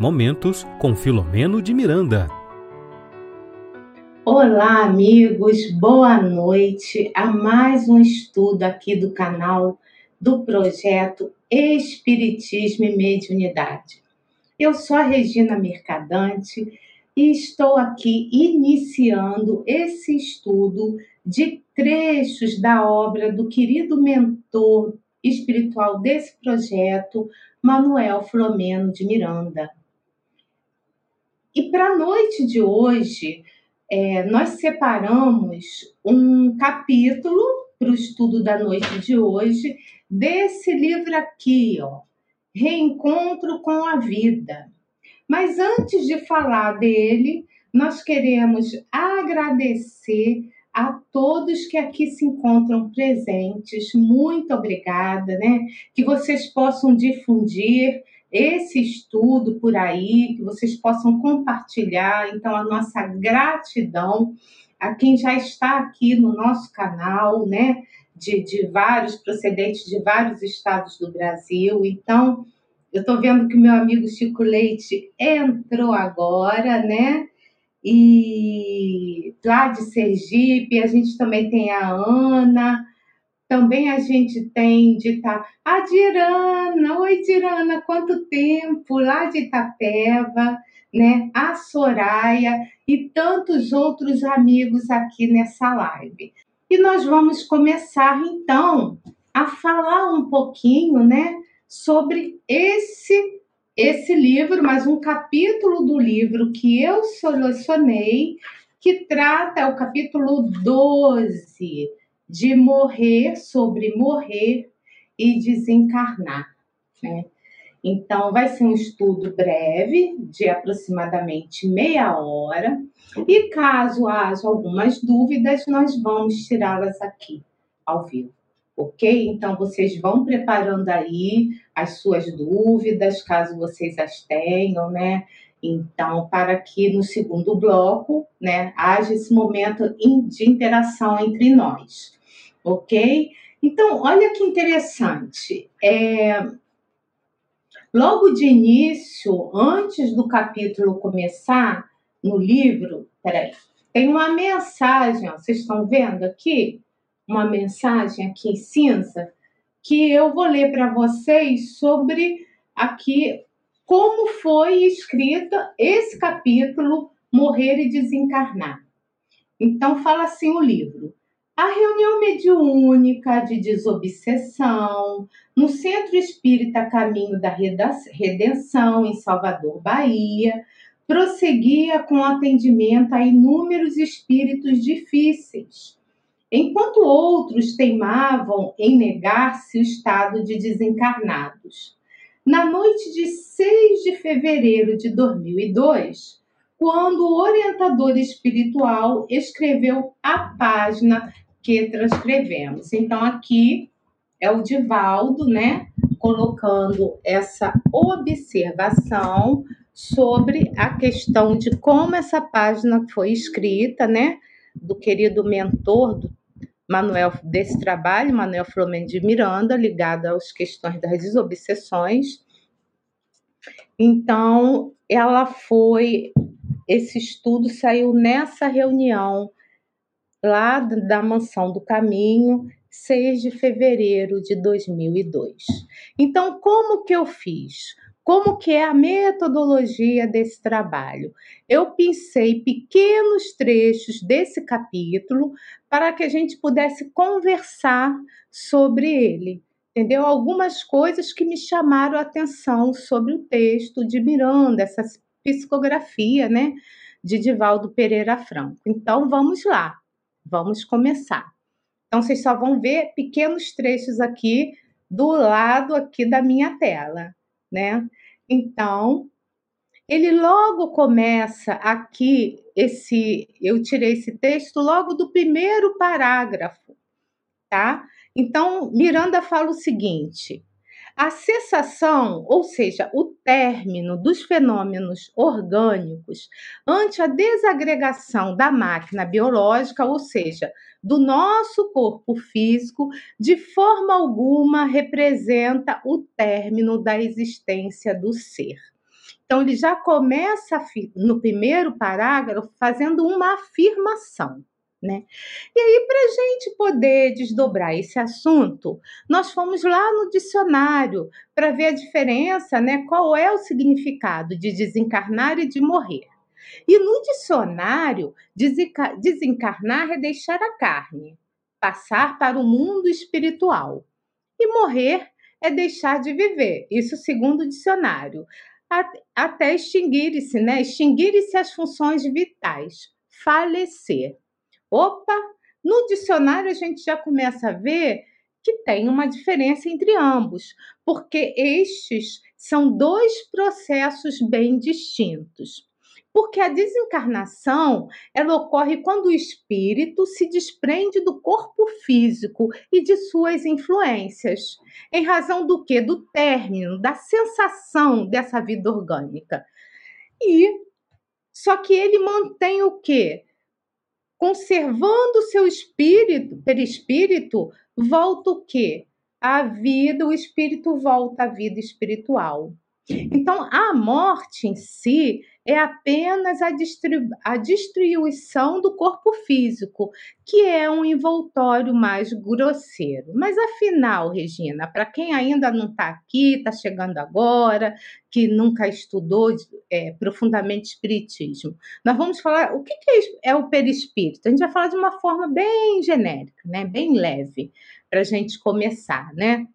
Momentos com Filomeno de Miranda. Olá, amigos, boa noite a mais um estudo aqui do canal do projeto Espiritismo e Mediunidade. Eu sou a Regina Mercadante e estou aqui iniciando esse estudo de trechos da obra do querido mentor espiritual desse projeto, Manuel Flomeno de Miranda. E para a noite de hoje, é, nós separamos um capítulo para o estudo da noite de hoje desse livro aqui, ó, Reencontro com a Vida. Mas antes de falar dele, nós queremos agradecer a todos que aqui se encontram presentes. Muito obrigada, né? Que vocês possam difundir esse estudo por aí, que vocês possam compartilhar. Então, a nossa gratidão a quem já está aqui no nosso canal, né? De, de vários procedentes de vários estados do Brasil. Então, eu estou vendo que o meu amigo Chico Leite entrou agora, né? E lá de Sergipe, a gente também tem a Ana, também a gente tem de Ita... a Dirana, oi Dirana, quanto tempo, lá de Itapeva, né? A Soraya e tantos outros amigos aqui nessa live. E nós vamos começar então a falar um pouquinho, né, sobre esse esse livro, mas um capítulo do livro que eu selecionei que trata é o capítulo 12 de morrer, sobre morrer e desencarnar. Né? Então, vai ser um estudo breve, de aproximadamente meia hora, e caso haja algumas dúvidas, nós vamos tirá-las aqui ao vivo, ok? Então, vocês vão preparando aí as suas dúvidas, caso vocês as tenham, né? Então, para que no segundo bloco, né, haja esse momento de interação entre nós ok? Então, olha que interessante. É, logo de início, antes do capítulo começar, no livro, peraí, tem uma mensagem, ó, vocês estão vendo aqui? Uma mensagem aqui em cinza, que eu vou ler para vocês sobre aqui como foi escrita esse capítulo Morrer e Desencarnar. Então, fala assim o livro. A reunião mediúnica de desobsessão no Centro Espírita Caminho da Redenção, em Salvador, Bahia, prosseguia com atendimento a inúmeros espíritos difíceis, enquanto outros teimavam em negar-se o estado de desencarnados. Na noite de 6 de fevereiro de 2002, quando o orientador espiritual escreveu a página que transcrevemos. Então, aqui é o Divaldo, né, colocando essa observação sobre a questão de como essa página foi escrita, né, do querido mentor do Manuel desse trabalho, Manuel Flamengo de Miranda, ligado às questões das desobsessões. Então, ela foi esse estudo saiu nessa reunião lá da Mansão do Caminho, 6 de fevereiro de 2002. Então, como que eu fiz? Como que é a metodologia desse trabalho? Eu pensei pequenos trechos desse capítulo para que a gente pudesse conversar sobre ele. Entendeu? Algumas coisas que me chamaram a atenção sobre o texto de Miranda, essa psicografia, né, de Divaldo Pereira Franco. Então, vamos lá. Vamos começar. Então, vocês só vão ver pequenos trechos aqui do lado aqui da minha tela, né? Então, ele logo começa aqui esse, eu tirei esse texto logo do primeiro parágrafo, tá? Então, Miranda fala o seguinte: a cessação, ou seja, o término dos fenômenos orgânicos ante a desagregação da máquina biológica, ou seja, do nosso corpo físico, de forma alguma representa o término da existência do ser. Então, ele já começa no primeiro parágrafo fazendo uma afirmação. Né? E aí, para a gente poder desdobrar esse assunto, nós fomos lá no dicionário para ver a diferença, né? Qual é o significado de desencarnar e de morrer. E no dicionário, desencarnar é deixar a carne, passar para o mundo espiritual. E morrer é deixar de viver, isso segundo o dicionário, até extinguir-se, né? Extinguir-se as funções vitais, falecer. Opa, no dicionário a gente já começa a ver que tem uma diferença entre ambos, porque estes são dois processos bem distintos. Porque a desencarnação, ela ocorre quando o espírito se desprende do corpo físico e de suas influências, em razão do que? Do término, da sensação dessa vida orgânica. E só que ele mantém o quê? Conservando o seu espírito, perispírito, volta o quê? A vida, o espírito volta à vida espiritual. Então, a morte em si é apenas a, a destruição do corpo físico, que é um envoltório mais grosseiro. Mas afinal, Regina, para quem ainda não está aqui, está chegando agora, que nunca estudou é, profundamente espiritismo, nós vamos falar o que, que é o perispírito. A gente vai falar de uma forma bem genérica, né? bem leve, para a gente começar, né?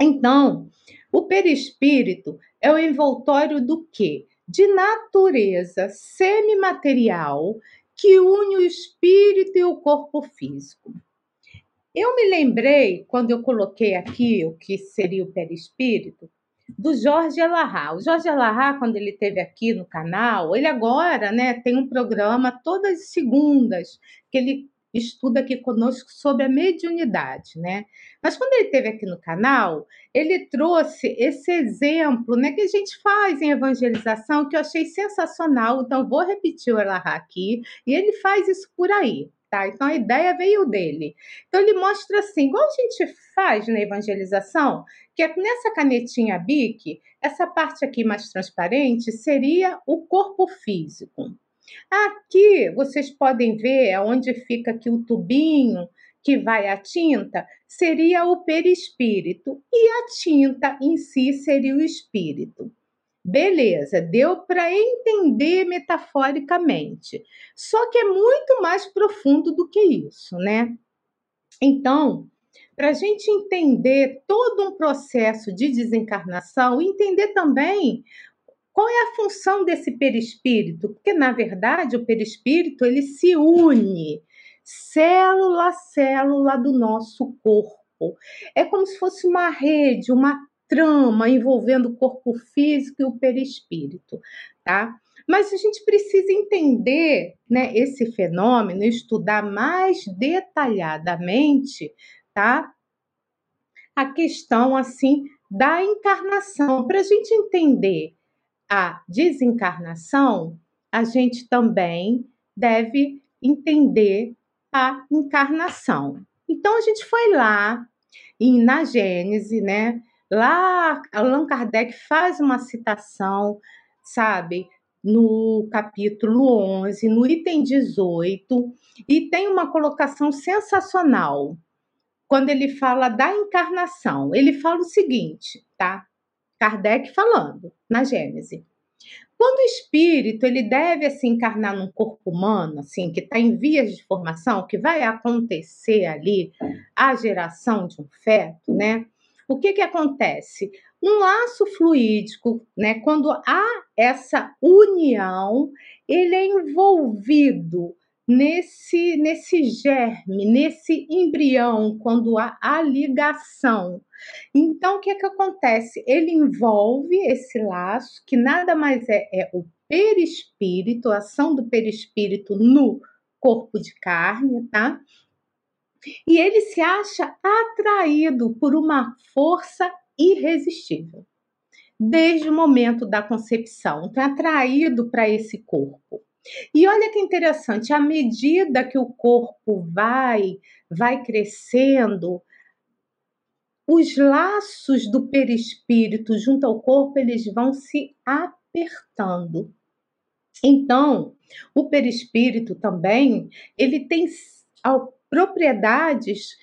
Então, o perispírito é o envoltório do quê? de natureza semimaterial que une o espírito e o corpo físico. Eu me lembrei, quando eu coloquei aqui o que seria o perispírito, do Jorge Elahá. O Jorge Elahá, quando ele esteve aqui no canal, ele agora né, tem um programa todas as segundas, que ele estuda aqui conosco sobre a mediunidade, né? Mas quando ele esteve aqui no canal, ele trouxe esse exemplo, né, que a gente faz em evangelização, que eu achei sensacional. Então vou repetir o Elahá aqui, e ele faz isso por aí. Tá? Então a ideia veio dele. Então ele mostra assim, igual a gente faz na evangelização, que é nessa canetinha BIC, essa parte aqui mais transparente seria o corpo físico. Aqui vocês podem ver onde fica aqui o tubinho que vai a tinta, seria o perispírito e a tinta em si seria o espírito. Beleza, deu para entender metaforicamente. Só que é muito mais profundo do que isso, né? Então, para a gente entender todo um processo de desencarnação, entender também qual é a função desse perispírito? Porque na verdade o perispírito ele se une célula a célula do nosso corpo. É como se fosse uma rede, uma trama envolvendo o corpo físico e o perispírito, tá? Mas a gente precisa entender, né, esse fenômeno, estudar mais detalhadamente, tá? A questão assim da encarnação, para a gente entender a desencarnação, a gente também deve entender a encarnação. Então a gente foi lá e na Gênese, né? Lá Allan Kardec faz uma citação, sabe, no capítulo 11, no item 18, e tem uma colocação sensacional. Quando ele fala da encarnação, ele fala o seguinte, tá? Kardec falando na Gênese. Quando o espírito ele deve assim encarnar num corpo humano, assim que está em vias de formação, que vai acontecer ali a geração de um feto, né? O que que acontece? Um laço fluídico, né? Quando há essa união, ele é envolvido nesse nesse germe, nesse embrião, quando há a ligação. Então, o que, é que acontece? Ele envolve esse laço, que nada mais é, é o perispírito, a ação do perispírito no corpo de carne, tá? E ele se acha atraído por uma força irresistível, desde o momento da concepção, então, atraído para esse corpo. E olha que interessante, à medida que o corpo vai vai crescendo, os laços do perispírito junto ao corpo eles vão se apertando. Então, o perispírito também, ele tem propriedades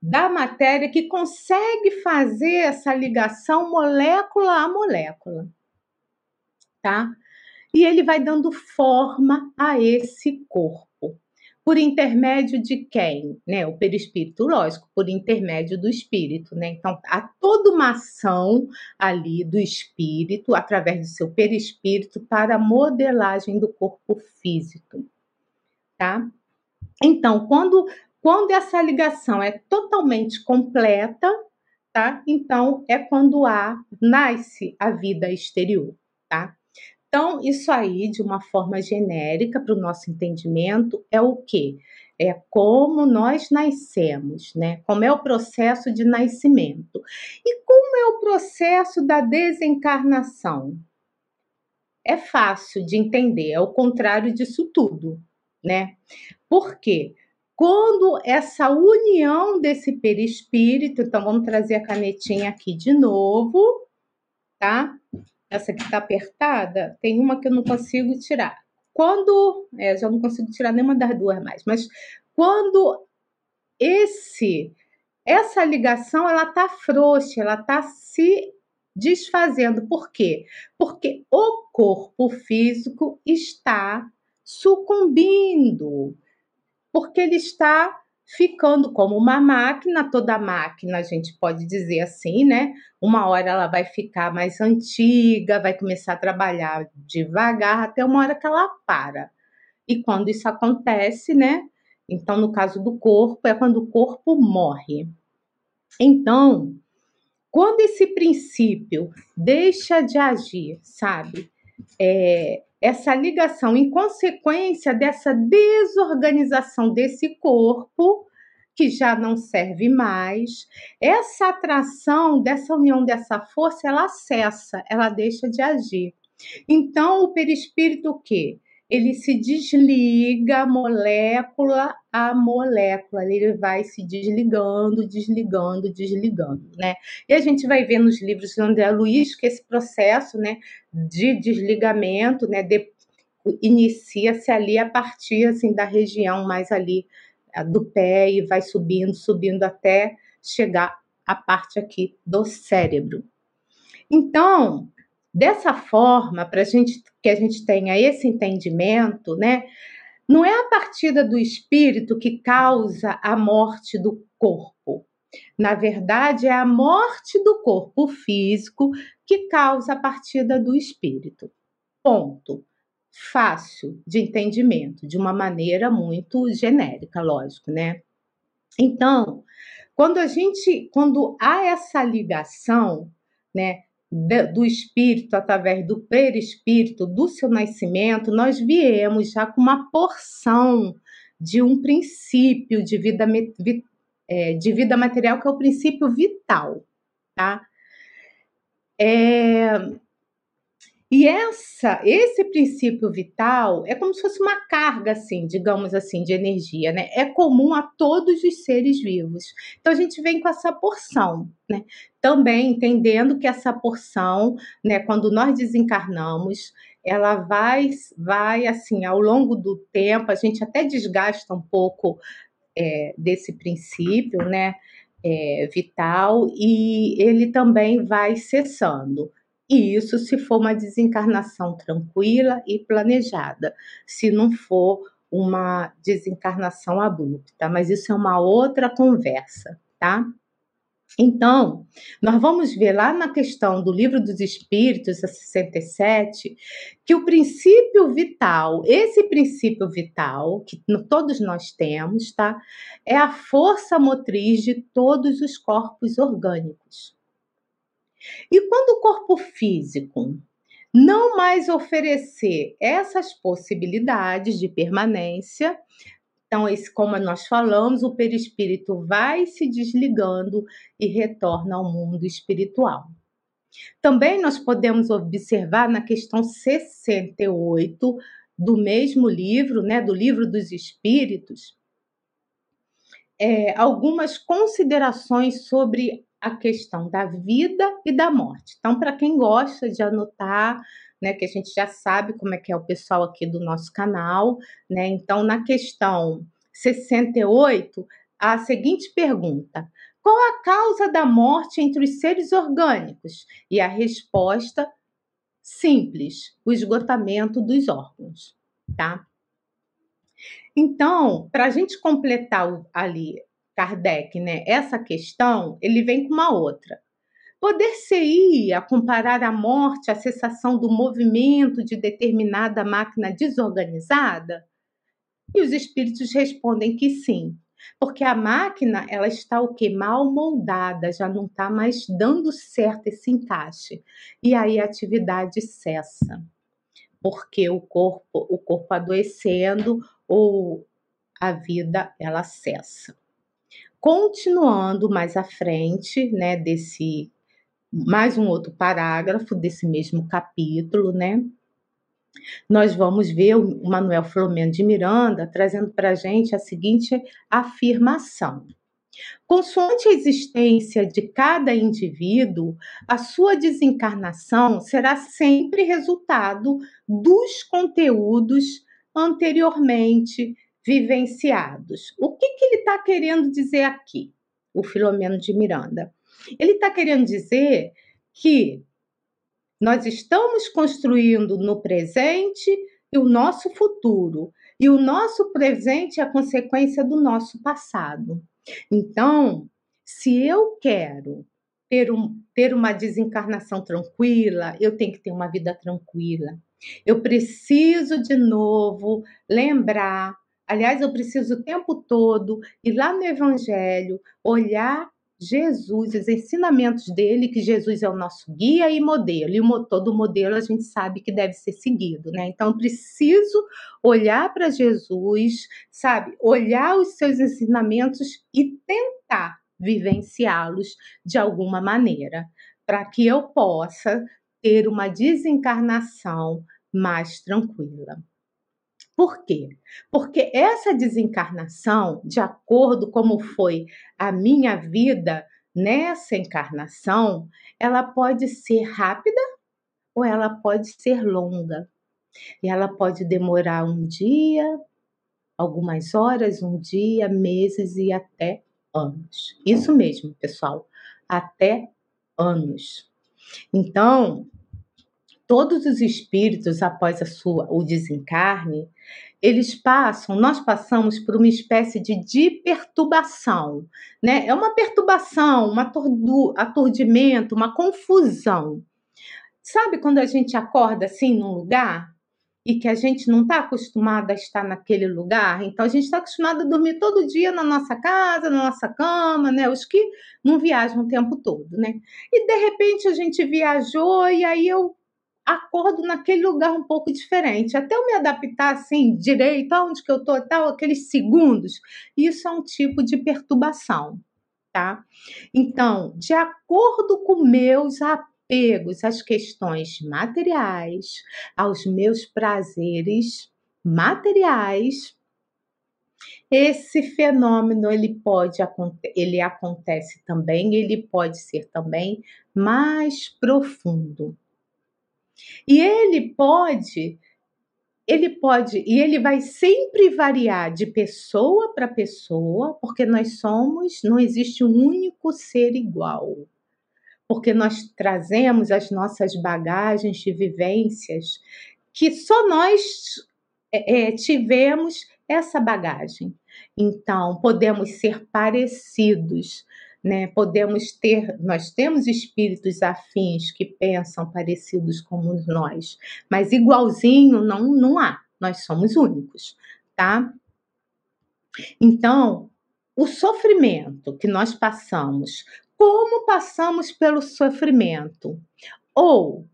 da matéria que consegue fazer essa ligação molécula a molécula, tá? E ele vai dando forma a esse corpo. Por intermédio de quem? Né? O perispírito, lógico, por intermédio do espírito, né? Então, há toda uma ação ali do espírito, através do seu perispírito, para a modelagem do corpo físico, tá? Então, quando, quando essa ligação é totalmente completa, tá? Então, é quando há, nasce a vida exterior, tá? Então, isso aí, de uma forma genérica, para o nosso entendimento, é o quê? É como nós nascemos, né? Como é o processo de nascimento. E como é o processo da desencarnação? É fácil de entender, é o contrário disso tudo, né? Por quê? Quando essa união desse perispírito, então vamos trazer a canetinha aqui de novo, tá? Essa que está apertada, tem uma que eu não consigo tirar. Quando, é, já não consigo tirar nenhuma das duas mais, mas quando esse essa ligação ela tá frouxa, ela tá se desfazendo. Por quê? Porque o corpo físico está sucumbindo, porque ele está ficando como uma máquina, toda máquina a gente pode dizer assim, né? Uma hora ela vai ficar mais antiga, vai começar a trabalhar devagar, até uma hora que ela para. E quando isso acontece, né? Então, no caso do corpo, é quando o corpo morre. Então, quando esse princípio deixa de agir, sabe? É, essa ligação em consequência dessa desorganização desse corpo que já não serve mais. Essa atração dessa união dessa força, ela cessa, ela deixa de agir. Então o perispírito o quê? Ele se desliga molécula a molécula, ele vai se desligando, desligando, desligando, né? E a gente vai ver nos livros do André Luiz que esse processo, né, de desligamento, né, de, inicia-se ali a partir assim da região mais ali do pé e vai subindo, subindo até chegar à parte aqui do cérebro. Então, dessa forma, para gente que a gente tenha esse entendimento, né, não é a partida do espírito que causa a morte do corpo. Na verdade, é a morte do corpo físico que causa a partida do espírito. Ponto. Fácil de entendimento, de uma maneira muito genérica, lógico, né? Então, quando a gente, quando há essa ligação, né, do espírito através do perispírito do seu nascimento, nós viemos já com uma porção de um princípio de vida, é, de vida material que é o princípio vital, tá? É, e essa, esse princípio vital é como se fosse uma carga, assim, digamos assim, de energia, né? É comum a todos os seres vivos. Então a gente vem com essa porção, né? Também entendendo que essa porção, né, quando nós desencarnamos, ela vai, vai assim, ao longo do tempo, a gente até desgasta um pouco é, desse princípio, né? É, vital, e ele também vai cessando. E isso se for uma desencarnação tranquila e planejada, se não for uma desencarnação abrupta, mas isso é uma outra conversa, tá? Então, nós vamos ver lá na questão do Livro dos Espíritos, a 67, que o princípio vital, esse princípio vital, que todos nós temos, tá? É a força motriz de todos os corpos orgânicos. E quando o corpo físico não mais oferecer essas possibilidades de permanência, então, esse, como nós falamos, o perispírito vai se desligando e retorna ao mundo espiritual. Também nós podemos observar na questão 68 do mesmo livro, né, do livro dos Espíritos, é, algumas considerações sobre a questão da vida e da morte. Então, para quem gosta de anotar, né, que a gente já sabe como é que é o pessoal aqui do nosso canal, né? Então, na questão 68, a seguinte pergunta: qual a causa da morte entre os seres orgânicos? E a resposta simples: o esgotamento dos órgãos, tá? Então, para a gente completar ali Kardec, né, essa questão, ele vem com uma outra. Poder-se-ia comparar a morte à cessação do movimento de determinada máquina desorganizada? E os espíritos respondem que sim, porque a máquina ela está o que mal moldada, já não está mais dando certo esse encaixe. E aí a atividade cessa. Porque o corpo, o corpo adoecendo ou a vida ela cessa. Continuando mais à frente, né, desse mais um outro parágrafo desse mesmo capítulo, né? Nós vamos ver o Manuel Filomeno de Miranda trazendo para a gente a seguinte afirmação. Consoante a existência de cada indivíduo, a sua desencarnação será sempre resultado dos conteúdos anteriormente vivenciados. O que, que ele está querendo dizer aqui, o Filomeno de Miranda? Ele está querendo dizer que nós estamos construindo no presente e o nosso futuro. E o nosso presente é a consequência do nosso passado. Então, se eu quero ter, um, ter uma desencarnação tranquila, eu tenho que ter uma vida tranquila. Eu preciso de novo lembrar Aliás, eu preciso o tempo todo ir lá no Evangelho, olhar Jesus, os ensinamentos dele, que Jesus é o nosso guia e modelo, e todo modelo a gente sabe que deve ser seguido, né? Então, preciso olhar para Jesus, sabe? Olhar os seus ensinamentos e tentar vivenciá-los de alguma maneira, para que eu possa ter uma desencarnação mais tranquila. Por quê? Porque essa desencarnação, de acordo como foi a minha vida nessa encarnação, ela pode ser rápida ou ela pode ser longa. E ela pode demorar um dia, algumas horas, um dia, meses e até anos. Isso mesmo, pessoal, até anos. Então, todos os espíritos após a sua o desencarne, eles passam, nós passamos por uma espécie de, de perturbação, né? É uma perturbação, um aturdimento, uma confusão. Sabe quando a gente acorda assim num lugar e que a gente não está acostumado a estar naquele lugar? Então a gente está acostumado a dormir todo dia na nossa casa, na nossa cama, né? Os que não viajam o tempo todo, né? E de repente a gente viajou e aí eu acordo naquele lugar um pouco diferente. Até eu me adaptar assim, direito, aonde que eu estou, tal, aqueles segundos, isso é um tipo de perturbação, tá? Então, de acordo com meus apegos às questões materiais, aos meus prazeres materiais, esse fenômeno ele pode ele acontece também, ele pode ser também mais profundo. E ele pode, ele pode, e ele vai sempre variar de pessoa para pessoa, porque nós somos, não existe um único ser igual. Porque nós trazemos as nossas bagagens de vivências que só nós é, é tivemos essa bagagem. Então, podemos ser parecidos, né? Podemos ter, nós temos espíritos afins que pensam parecidos como nós, mas igualzinho não, não há. Nós somos únicos, tá? Então, o sofrimento que nós passamos, como passamos pelo sofrimento? Ou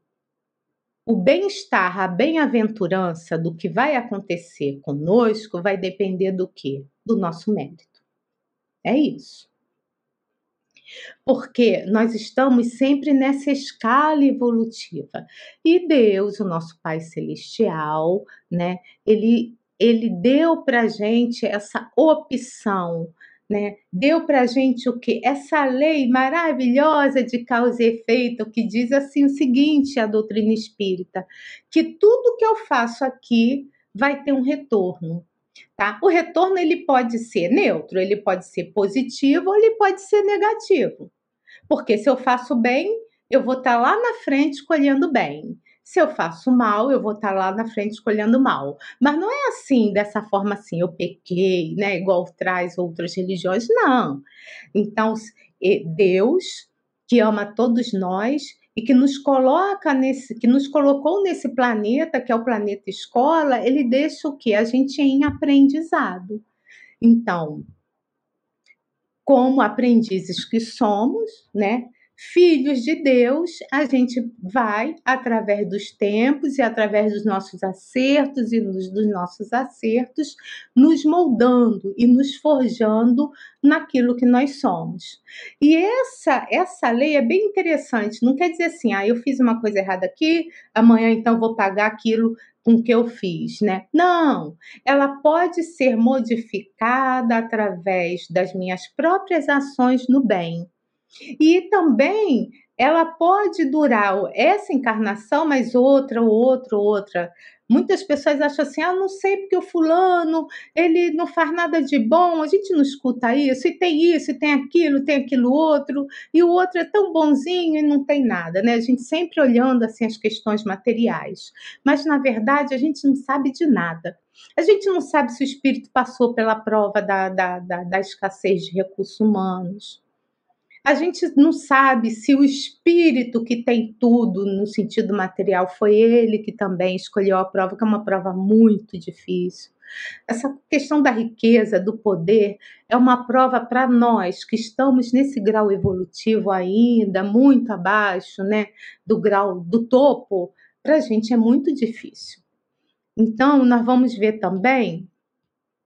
o bem-estar, a bem-aventurança do que vai acontecer conosco vai depender do quê? Do nosso mérito. É isso porque nós estamos sempre nessa escala evolutiva. E Deus, o nosso Pai Celestial, né, ele, ele deu para gente essa opção né? Deu para gente o que? Essa lei maravilhosa de causa e efeito, que diz assim o seguinte: a doutrina espírita, que tudo que eu faço aqui vai ter um retorno. Tá? O retorno ele pode ser neutro, ele pode ser positivo ou ele pode ser negativo. Porque se eu faço bem, eu vou estar tá lá na frente colhendo bem. Se eu faço mal, eu vou estar tá lá na frente escolhendo mal. Mas não é assim, dessa forma assim, eu pequei, né? Igual traz outras religiões, não. Então, Deus, que ama todos nós e que nos coloca nesse, que nos colocou nesse planeta, que é o planeta escola, ele deixa o que? A gente em aprendizado. Então, como aprendizes que somos, né? Filhos de Deus, a gente vai, através dos tempos e através dos nossos acertos e dos, dos nossos acertos, nos moldando e nos forjando naquilo que nós somos. E essa, essa lei é bem interessante, não quer dizer assim, ah, eu fiz uma coisa errada aqui, amanhã então vou pagar aquilo com que eu fiz, né? Não, ela pode ser modificada através das minhas próprias ações no bem. E também ela pode durar essa encarnação, mas outra, outra, outra. Muitas pessoas acham assim: ah, não sei porque o fulano ele não faz nada de bom. A gente não escuta isso, e tem isso, e tem aquilo, tem aquilo outro, e o outro é tão bonzinho e não tem nada, né? A gente sempre olhando assim as questões materiais, mas na verdade a gente não sabe de nada. A gente não sabe se o espírito passou pela prova da, da, da, da escassez de recursos humanos a gente não sabe se o espírito que tem tudo no sentido material foi ele que também escolheu a prova, que é uma prova muito difícil. Essa questão da riqueza, do poder, é uma prova para nós que estamos nesse grau evolutivo ainda, muito abaixo né, do grau do topo, para a gente é muito difícil. Então, nós vamos ver também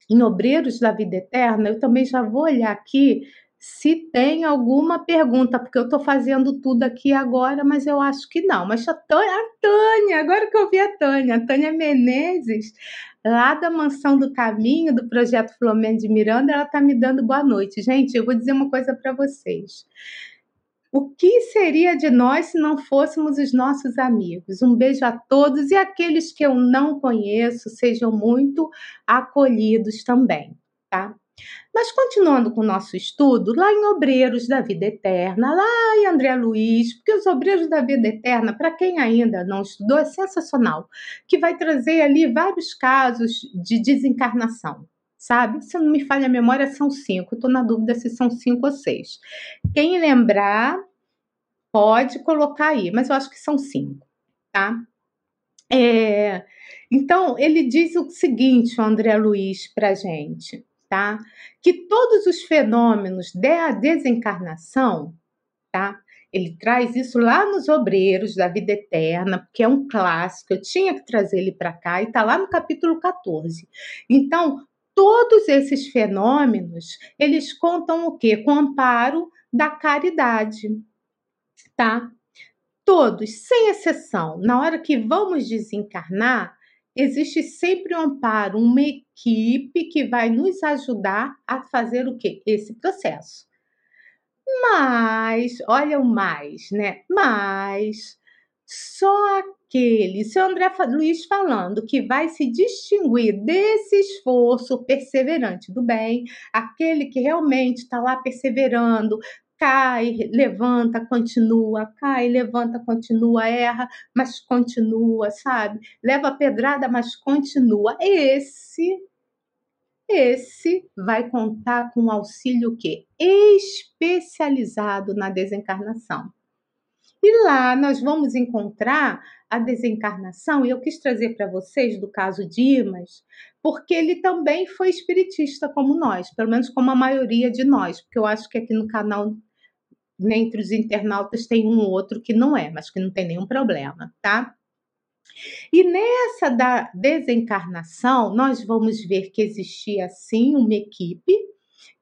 em Obreiros da Vida Eterna, eu também já vou olhar aqui se tem alguma pergunta, porque eu estou fazendo tudo aqui agora, mas eu acho que não. Mas a Tânia, a Tânia, agora que eu vi a Tânia, a Tânia Menezes, lá da Mansão do Caminho, do projeto Flamengo de Miranda, ela está me dando boa noite. Gente, eu vou dizer uma coisa para vocês. O que seria de nós se não fôssemos os nossos amigos? Um beijo a todos e aqueles que eu não conheço, sejam muito acolhidos também, tá? Mas continuando com o nosso estudo, lá em Obreiros da Vida Eterna, lá em André Luiz, porque os Obreiros da Vida Eterna, para quem ainda não estudou, é sensacional, que vai trazer ali vários casos de desencarnação, sabe? Se não me falha a memória, são cinco, estou na dúvida se são cinco ou seis. Quem lembrar, pode colocar aí, mas eu acho que são cinco, tá? É, então, ele diz o seguinte, o André Luiz, para gente tá? Que todos os fenômenos da desencarnação, tá? Ele traz isso lá nos Obreiros da Vida Eterna, que é um clássico, eu tinha que trazer ele para cá, e está lá no capítulo 14. Então, todos esses fenômenos, eles contam o quê? Com o amparo da caridade, tá? Todos, sem exceção, na hora que vamos desencarnar, existe sempre um amparo, uma equipe que vai nos ajudar a fazer o que? Esse processo. Mas, olha o mais, né? Mas só aquele, seu André Luiz falando, que vai se distinguir desse esforço perseverante do bem, aquele que realmente está lá perseverando, cai, levanta, continua, cai, levanta, continua, erra, mas continua, sabe? Leva pedrada, mas continua. Esse esse vai contar com um auxílio que especializado na desencarnação. E lá nós vamos encontrar a desencarnação, e eu quis trazer para vocês do caso Dimas, porque ele também foi espiritista como nós, pelo menos como a maioria de nós, porque eu acho que aqui no canal entre os internautas tem um ou outro que não é, mas que não tem nenhum problema, tá? E nessa da desencarnação, nós vamos ver que existia sim uma equipe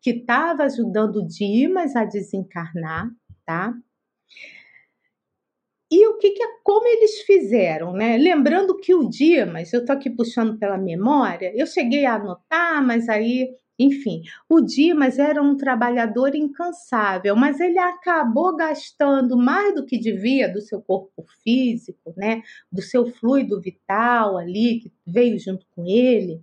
que estava ajudando o Dimas a desencarnar, tá? E o que, que como eles fizeram, né? Lembrando que o Dimas, eu tô aqui puxando pela memória, eu cheguei a anotar, mas aí enfim, o Dimas era um trabalhador incansável, mas ele acabou gastando mais do que devia do seu corpo físico, né, do seu fluido vital ali que veio junto com ele,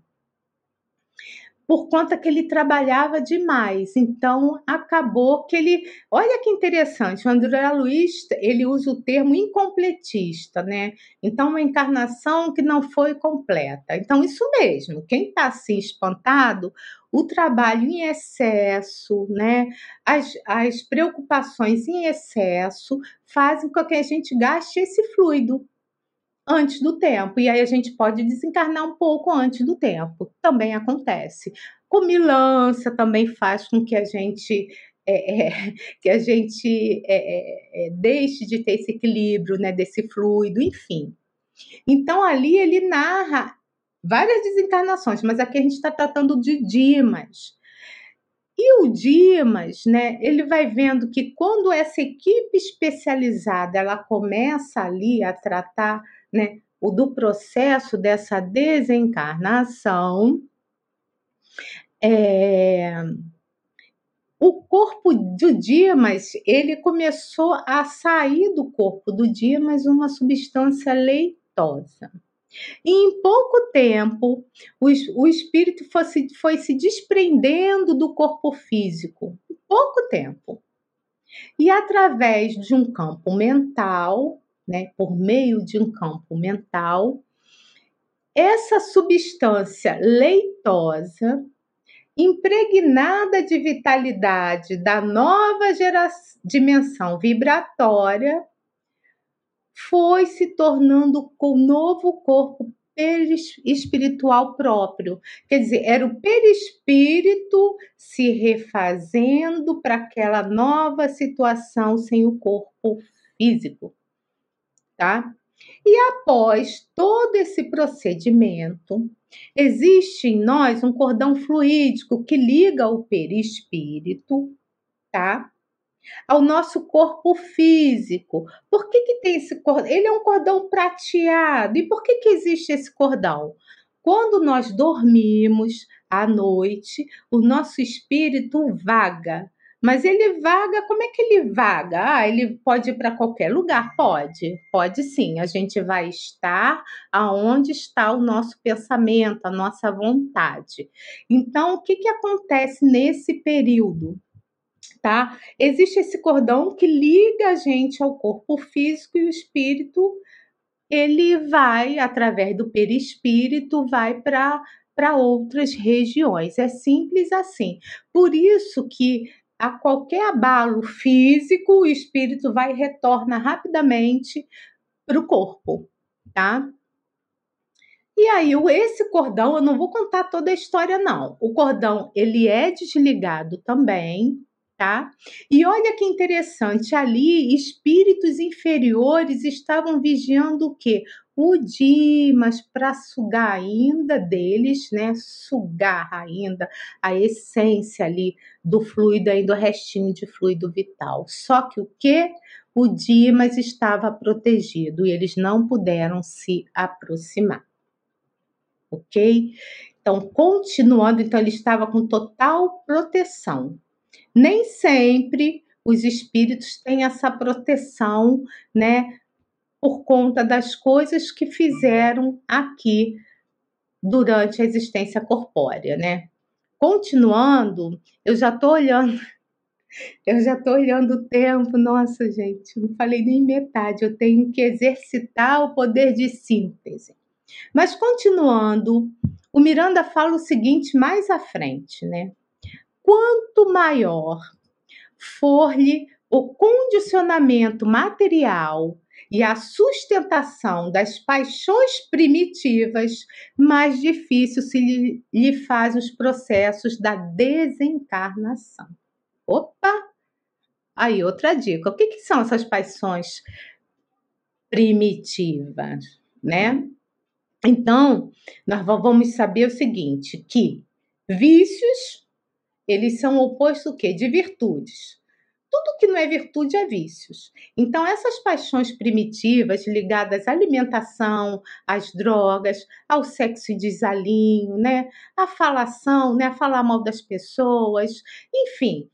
por conta que ele trabalhava demais. Então, acabou que ele. Olha que interessante, o André Luiz ele usa o termo incompletista, né? Então, uma encarnação que não foi completa. Então, isso mesmo, quem está assim espantado, o trabalho em excesso, né? As, as preocupações em excesso fazem com que a gente gaste esse fluido antes do tempo. E aí a gente pode desencarnar um pouco antes do tempo. Também acontece. Comilança também faz com que a gente é, é, que a gente é, é, é, deixe de ter esse equilíbrio, né, desse fluido, enfim. Então ali ele narra várias desencarnações, mas aqui a gente está tratando de Dimas. E o Dimas, né, ele vai vendo que quando essa equipe especializada ela começa ali a tratar né, o do processo dessa desencarnação, é, o corpo do Dimas, ele começou a sair do corpo do Dimas uma substância leitosa. E em pouco tempo, o, o espírito foi, foi se desprendendo do corpo físico. Em pouco tempo. E através de um campo mental, né, por meio de um campo mental, essa substância leitosa, impregnada de vitalidade da nova dimensão vibratória, foi se tornando com um novo corpo espiritual próprio. Quer dizer, era o perispírito se refazendo para aquela nova situação sem o corpo físico tá? E após todo esse procedimento, existe em nós um cordão fluídico que liga o perispírito, tá? Ao nosso corpo físico. Por que, que tem esse cordão? Ele é um cordão prateado. E por que, que existe esse cordão? Quando nós dormimos à noite, o nosso espírito vaga mas ele vaga, como é que ele vaga? Ah, ele pode ir para qualquer lugar? Pode, pode sim. A gente vai estar aonde está o nosso pensamento, a nossa vontade. Então, o que, que acontece nesse período? Tá? Existe esse cordão que liga a gente ao corpo físico e o espírito, ele vai, através do perispírito, vai para para outras regiões. É simples assim. Por isso que a qualquer abalo físico, o espírito vai retorna rapidamente para o corpo, tá? E aí, esse cordão, eu não vou contar toda a história, não. O cordão, ele é desligado também, tá? E olha que interessante, ali espíritos inferiores estavam vigiando o quê? O Dimas para sugar ainda deles, né? Sugar ainda a essência ali do fluido, ainda o restinho de fluido vital. Só que o que? O Dimas estava protegido e eles não puderam se aproximar. Ok? Então, continuando, então ele estava com total proteção. Nem sempre os espíritos têm essa proteção, né, por conta das coisas que fizeram aqui durante a existência corpórea, né? Continuando, eu já estou olhando, eu já estou olhando o tempo, nossa gente, não falei nem metade, eu tenho que exercitar o poder de síntese. Mas continuando, o Miranda fala o seguinte mais à frente, né? Quanto maior for-lhe o condicionamento material e a sustentação das paixões primitivas, mais difícil se lhe, lhe faz os processos da desencarnação. Opa! Aí, outra dica. O que, que são essas paixões primitivas, né? Então, nós vamos saber o seguinte, que vícios eles são oposto o quê? De virtudes. tudo que não é virtude é vícios. Então, essas paixões primitivas ligadas à alimentação, às drogas, ao sexo desalinho, né? à falação, né? a falar mal das pessoas, enfim,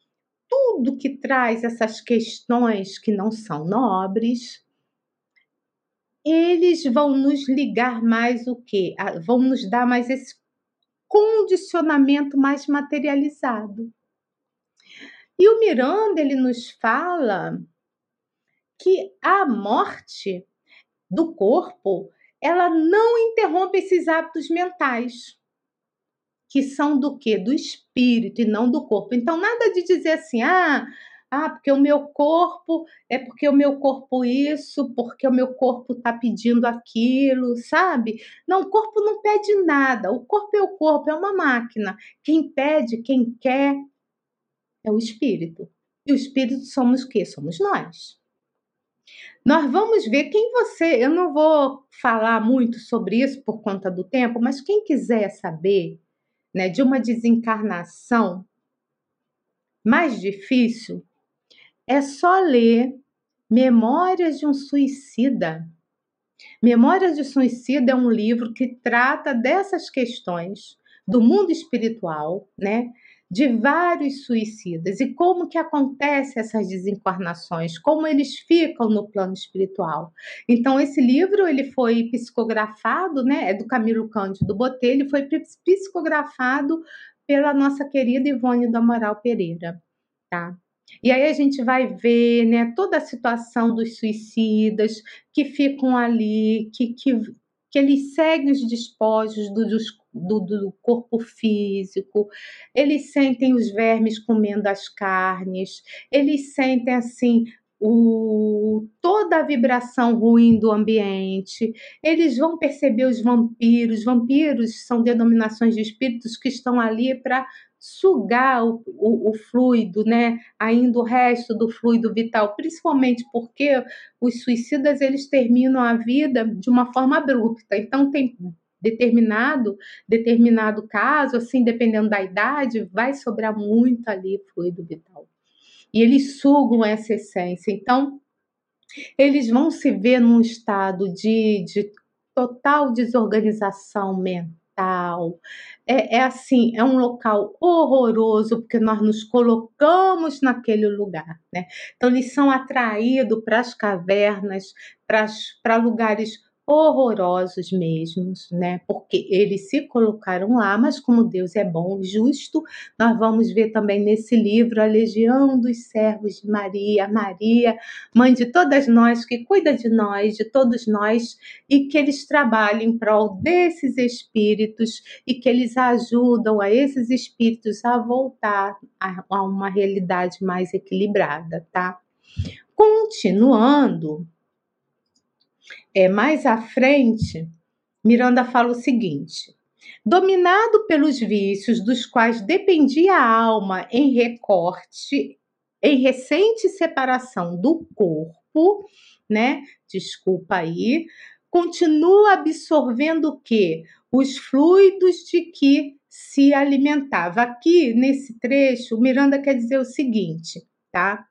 tudo que traz essas questões que não são nobres, eles vão nos ligar mais o quê? Vão nos dar mais esse condicionamento mais materializado. E o Miranda ele nos fala que a morte do corpo ela não interrompe esses hábitos mentais que são do que do espírito e não do corpo. Então nada de dizer assim, ah, ah, porque o meu corpo é porque o meu corpo isso, porque o meu corpo está pedindo aquilo, sabe? Não, o corpo não pede nada. O corpo é o corpo, é uma máquina. Quem pede, quem quer, é o espírito. E o espírito somos o quê? Somos nós. Nós vamos ver quem você. Eu não vou falar muito sobre isso por conta do tempo, mas quem quiser saber né, de uma desencarnação mais difícil, é só ler Memórias de um Suicida. Memórias de Suicida é um livro que trata dessas questões do mundo espiritual, né? de vários suicidas e como que acontece essas desencarnações, como eles ficam no plano espiritual. Então esse livro ele foi psicografado, né, é do Camilo Cândido Botelho, foi psicografado pela nossa querida Ivone do Amaral Pereira, tá? E aí a gente vai ver, né, toda a situação dos suicidas que ficam ali, que, que, que eles seguem os despojos do, do, do corpo físico, eles sentem os vermes comendo as carnes, eles sentem assim o, toda a vibração ruim do ambiente, eles vão perceber os vampiros. Vampiros são denominações de espíritos que estão ali para sugar o, o, o, fluido, né? Ainda o resto do fluido vital, principalmente porque os suicidas eles terminam a vida de uma forma abrupta. Então tem determinado determinado caso, assim, dependendo da idade, vai sobrar muito ali fluido vital. E eles sugam essa essência. Então, eles vão se ver num estado de, de total desorganização mental. É, é assim, é um local horroroso, porque nós nos colocamos naquele lugar. Né? Então, eles são atraídos para as cavernas, para lugares horrorosos mesmos, né? Porque eles se colocaram lá, mas como Deus é bom e justo, nós vamos ver também nesse livro a legião dos servos de Maria, Maria, mãe de todas nós, que cuida de nós, de todos nós, e que eles trabalhem em prol desses espíritos e que eles ajudam a esses espíritos a voltar a, a uma realidade mais equilibrada, tá? Continuando, é, mais à frente, Miranda fala o seguinte: dominado pelos vícios dos quais dependia a alma em recorte, em recente separação do corpo, né? Desculpa aí, continua absorvendo o quê? Os fluidos de que se alimentava. Aqui nesse trecho, Miranda quer dizer o seguinte, tá?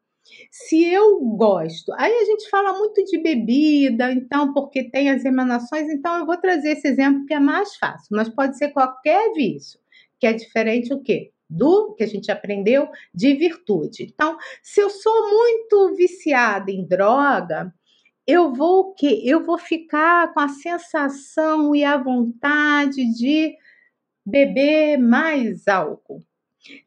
Se eu gosto, aí a gente fala muito de bebida, então, porque tem as emanações, então eu vou trazer esse exemplo que é mais fácil, mas pode ser qualquer vício, que é diferente o quê? Do que a gente aprendeu de virtude. Então, se eu sou muito viciada em droga, eu vou o quê? Eu vou ficar com a sensação e a vontade de beber mais álcool.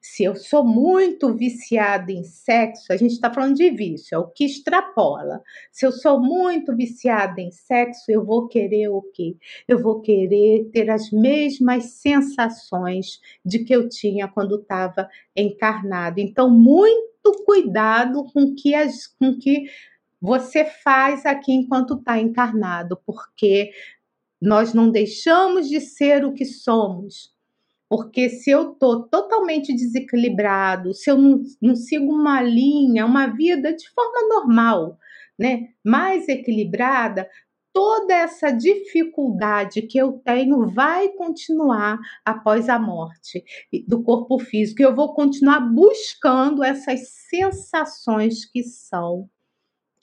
Se eu sou muito viciada em sexo, a gente está falando de vício, é o que extrapola. Se eu sou muito viciada em sexo, eu vou querer o quê? Eu vou querer ter as mesmas sensações de que eu tinha quando estava encarnado. Então, muito cuidado com que as, com que você faz aqui enquanto está encarnado, porque nós não deixamos de ser o que somos porque se eu estou totalmente desequilibrado, se eu não, não sigo uma linha, uma vida de forma normal, né, mais equilibrada, toda essa dificuldade que eu tenho vai continuar após a morte do corpo físico. Eu vou continuar buscando essas sensações que são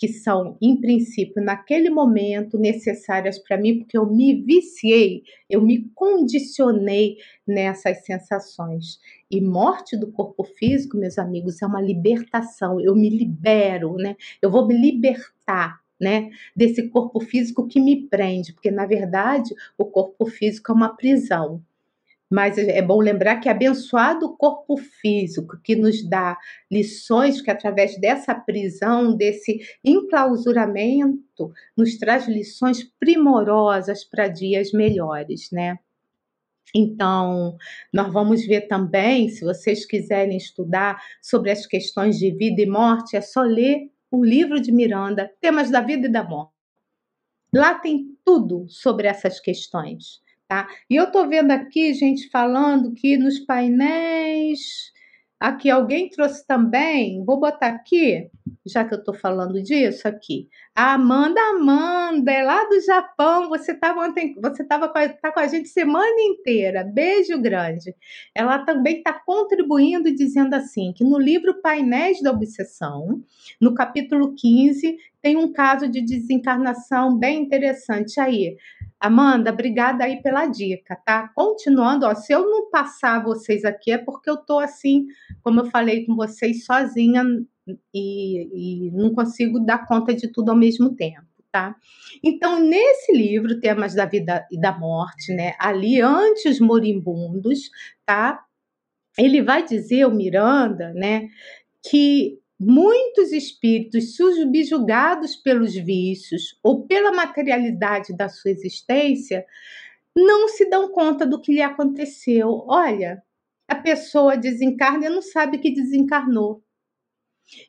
que são, em princípio, naquele momento necessárias para mim, porque eu me viciei, eu me condicionei nessas sensações. E morte do corpo físico, meus amigos, é uma libertação. Eu me libero, né? Eu vou me libertar né, desse corpo físico que me prende, porque na verdade o corpo físico é uma prisão. Mas é bom lembrar que é abençoado o corpo físico, que nos dá lições, que através dessa prisão, desse enclausuramento, nos traz lições primorosas para dias melhores, né? Então, nós vamos ver também, se vocês quiserem estudar sobre as questões de vida e morte, é só ler o livro de Miranda, Temas da Vida e da Morte. Lá tem tudo sobre essas questões. Tá? E eu estou vendo aqui gente falando que nos painéis. Aqui, alguém trouxe também, vou botar aqui, já que eu estou falando disso aqui. A Amanda Amanda, é lá do Japão. Você estava ontem, você estava com, tá com a gente semana inteira. Beijo grande. Ela também está contribuindo dizendo assim: que no livro Painéis da Obsessão, no capítulo 15, tem um caso de desencarnação bem interessante aí. Amanda, obrigada aí pela dica, tá? Continuando, ó, se eu não passar vocês aqui é porque eu tô assim, como eu falei com vocês, sozinha e, e não consigo dar conta de tudo ao mesmo tempo. Tá? Então, nesse livro, Temas da Vida e da Morte, né, ali antes moribundos, tá? Ele vai dizer, o Miranda, né, que muitos espíritos subjugados pelos vícios ou pela materialidade da sua existência não se dão conta do que lhe aconteceu. Olha, a pessoa desencarna e não sabe que desencarnou.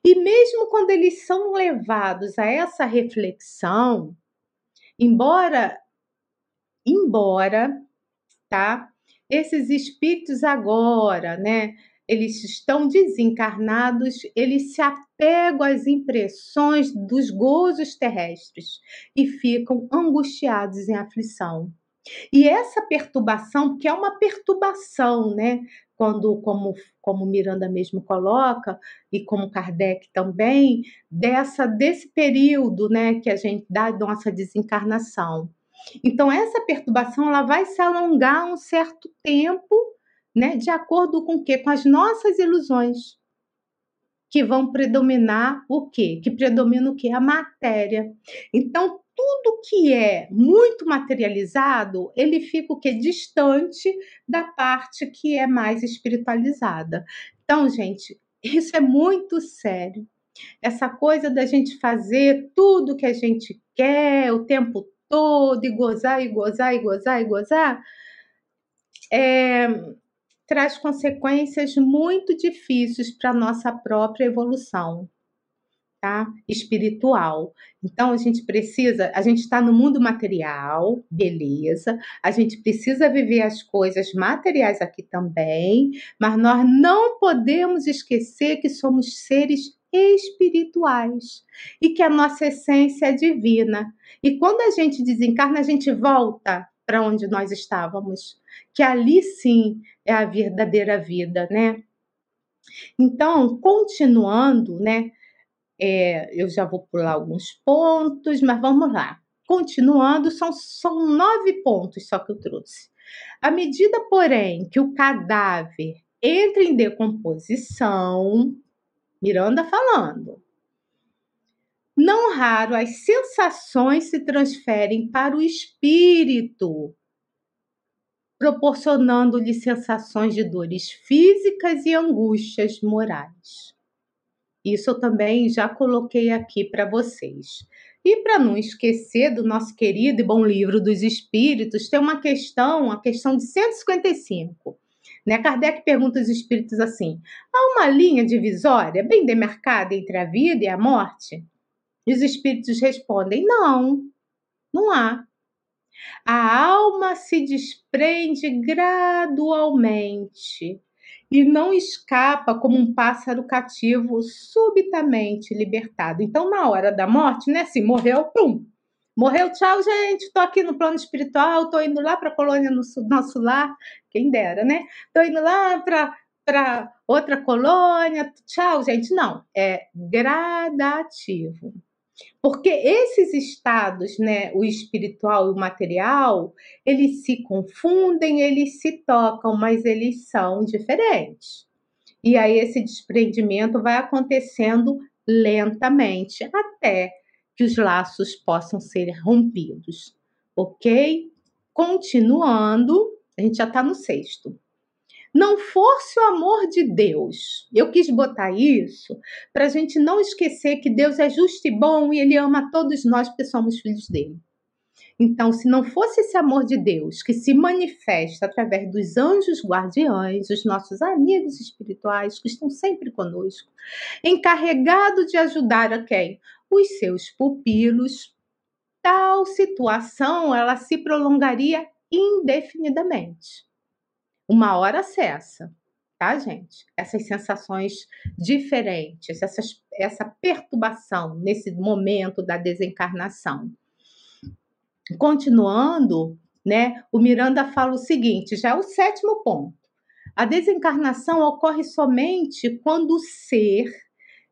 E mesmo quando eles são levados a essa reflexão, embora embora, tá? Esses espíritos agora, né, eles estão desencarnados, eles se apegam às impressões dos gozos terrestres e ficam angustiados em aflição. E essa perturbação, que é uma perturbação, né? Quando, como, como Miranda mesmo coloca, e como Kardec também, dessa desse período né, que a gente dá nossa desencarnação. Então, essa perturbação ela vai se alongar um certo tempo né? De acordo com o quê? Com as nossas ilusões que vão predominar o quê? Que predomina o quê? A matéria. Então, tudo que é muito materializado, ele fica o quê? Distante da parte que é mais espiritualizada. Então, gente, isso é muito sério. Essa coisa da gente fazer tudo que a gente quer o tempo todo e gozar e gozar e gozar e gozar, é, traz consequências muito difíceis para a nossa própria evolução. Tá? espiritual. Então a gente precisa, a gente está no mundo material, beleza. A gente precisa viver as coisas materiais aqui também, mas nós não podemos esquecer que somos seres espirituais e que a nossa essência é divina. E quando a gente desencarna, a gente volta para onde nós estávamos, que ali sim é a verdadeira vida, né? Então, continuando, né? É, eu já vou pular alguns pontos, mas vamos lá. Continuando, são, são nove pontos só que eu trouxe. À medida, porém, que o cadáver entra em decomposição, Miranda falando, não raro as sensações se transferem para o espírito, proporcionando-lhe sensações de dores físicas e angústias morais. Isso eu também já coloquei aqui para vocês. E para não esquecer do nosso querido e bom livro dos Espíritos, tem uma questão, a questão de 155. Né? Kardec pergunta aos espíritos assim: há uma linha divisória bem demarcada entre a vida e a morte? E os espíritos respondem: não, não há. A alma se desprende gradualmente e não escapa como um pássaro cativo subitamente libertado. Então, na hora da morte, né? Se morreu, pum, Morreu, tchau, gente. Tô aqui no plano espiritual, tô indo lá para a colônia no nosso lar, quem dera, né? Tô indo lá para para outra colônia, tchau, gente. Não, é gradativo. Porque esses estados, né, o espiritual e o material, eles se confundem, eles se tocam, mas eles são diferentes. E aí esse desprendimento vai acontecendo lentamente até que os laços possam ser rompidos. Ok? Continuando, a gente já está no sexto. Não force o amor de Deus. Eu quis botar isso para a gente não esquecer que Deus é justo e bom e Ele ama todos nós porque somos filhos dele. Então, se não fosse esse amor de Deus que se manifesta através dos anjos guardiães, os nossos amigos espirituais que estão sempre conosco, encarregado de ajudar a quem? Os seus pupilos, tal situação ela se prolongaria indefinidamente uma hora cessa, tá, gente? Essas sensações diferentes, essas, essa perturbação nesse momento da desencarnação. Continuando, né, o Miranda fala o seguinte, já é o sétimo ponto. A desencarnação ocorre somente quando o ser,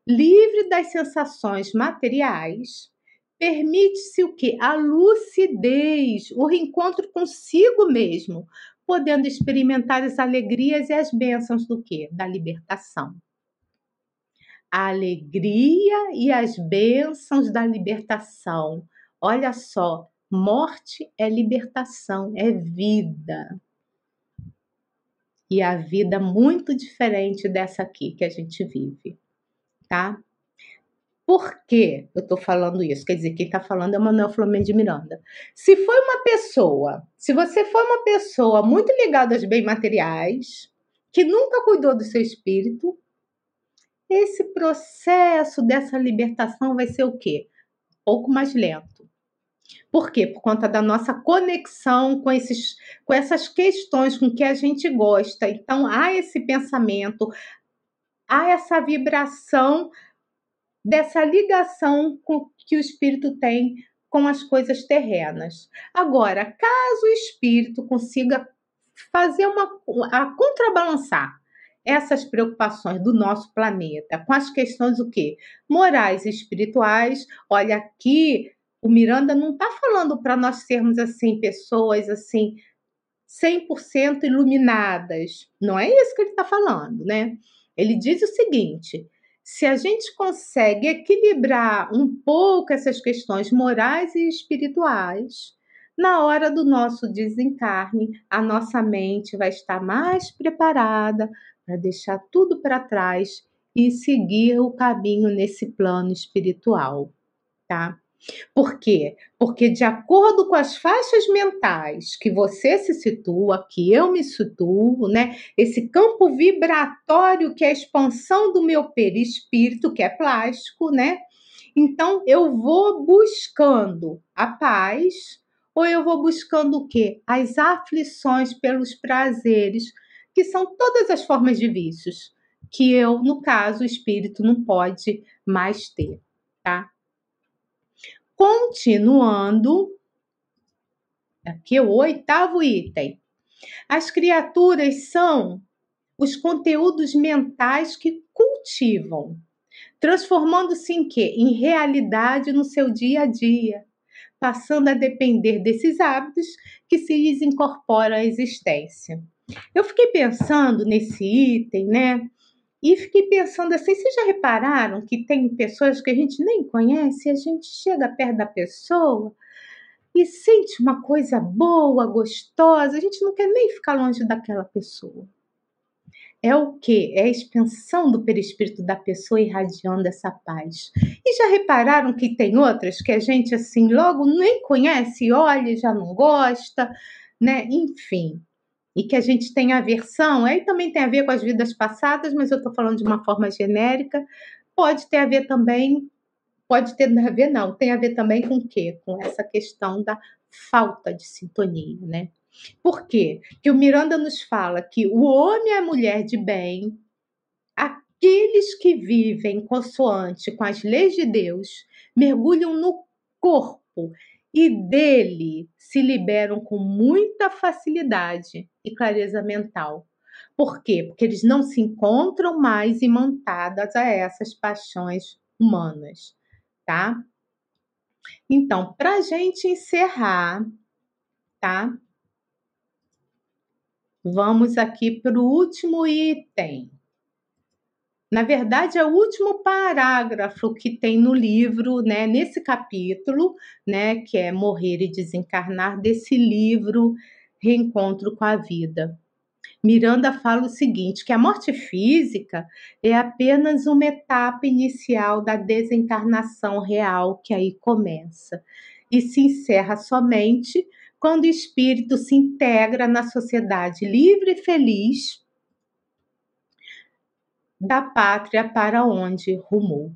livre das sensações materiais, permite-se o que? A lucidez, o reencontro consigo mesmo, podendo experimentar as alegrias e as bênçãos do que? Da libertação. A alegria e as bênçãos da libertação. Olha só, morte é libertação, é vida. E a vida muito diferente dessa aqui que a gente vive, tá? Por que eu estou falando isso? Quer dizer, quem está falando é o Manuel Flamengo de Miranda. Se foi uma pessoa, se você foi uma pessoa muito ligada aos bens materiais, que nunca cuidou do seu espírito, esse processo dessa libertação vai ser o quê? Um pouco mais lento. Por quê? Por conta da nossa conexão com, esses, com essas questões com que a gente gosta. Então, há esse pensamento, há essa vibração dessa ligação que o espírito tem com as coisas terrenas. Agora, caso o espírito consiga fazer uma a contrabalançar essas preocupações do nosso planeta com as questões o quê? Morais e espirituais. Olha aqui, o Miranda não está falando para nós sermos assim pessoas assim 100% iluminadas. Não é isso que ele está falando, né? Ele diz o seguinte: se a gente consegue equilibrar um pouco essas questões morais e espirituais, na hora do nosso desencarne, a nossa mente vai estar mais preparada para deixar tudo para trás e seguir o caminho nesse plano espiritual, tá? Por quê? Porque, de acordo com as faixas mentais que você se situa, que eu me situo, né? Esse campo vibratório que é a expansão do meu perispírito, que é plástico, né? Então, eu vou buscando a paz ou eu vou buscando o quê? As aflições pelos prazeres, que são todas as formas de vícios, que eu, no caso, o espírito não pode mais ter, tá? Continuando, aqui o oitavo item. As criaturas são os conteúdos mentais que cultivam, transformando-se em quê? Em realidade no seu dia a dia, passando a depender desses hábitos que se lhes incorporam à existência. Eu fiquei pensando nesse item, né? E fiquei pensando assim, vocês já repararam que tem pessoas que a gente nem conhece, a gente chega perto da pessoa e sente uma coisa boa, gostosa, a gente não quer nem ficar longe daquela pessoa. É o que? É a expansão do perispírito da pessoa irradiando essa paz. E já repararam que tem outras que a gente assim logo nem conhece, olha já não gosta, né? Enfim, e que a gente tem aversão, aí também tem a ver com as vidas passadas, mas eu estou falando de uma forma genérica, pode ter a ver também, pode ter a ver, não, tem a ver também com o quê? Com essa questão da falta de sintonia, né? Por quê? Que o Miranda nos fala que o homem e a mulher de bem, aqueles que vivem consoante com as leis de Deus, mergulham no corpo e dele se liberam com muita facilidade e clareza mental. Por quê? Porque eles não se encontram mais imantadas a essas paixões humanas, tá? Então, para a gente encerrar, tá? Vamos aqui para o último item. Na verdade, é o último parágrafo que tem no livro, né, nesse capítulo, né, que é Morrer e Desencarnar, desse livro Reencontro com a Vida. Miranda fala o seguinte: que a morte física é apenas uma etapa inicial da desencarnação real que aí começa e se encerra somente quando o espírito se integra na sociedade livre e feliz da pátria para onde rumou.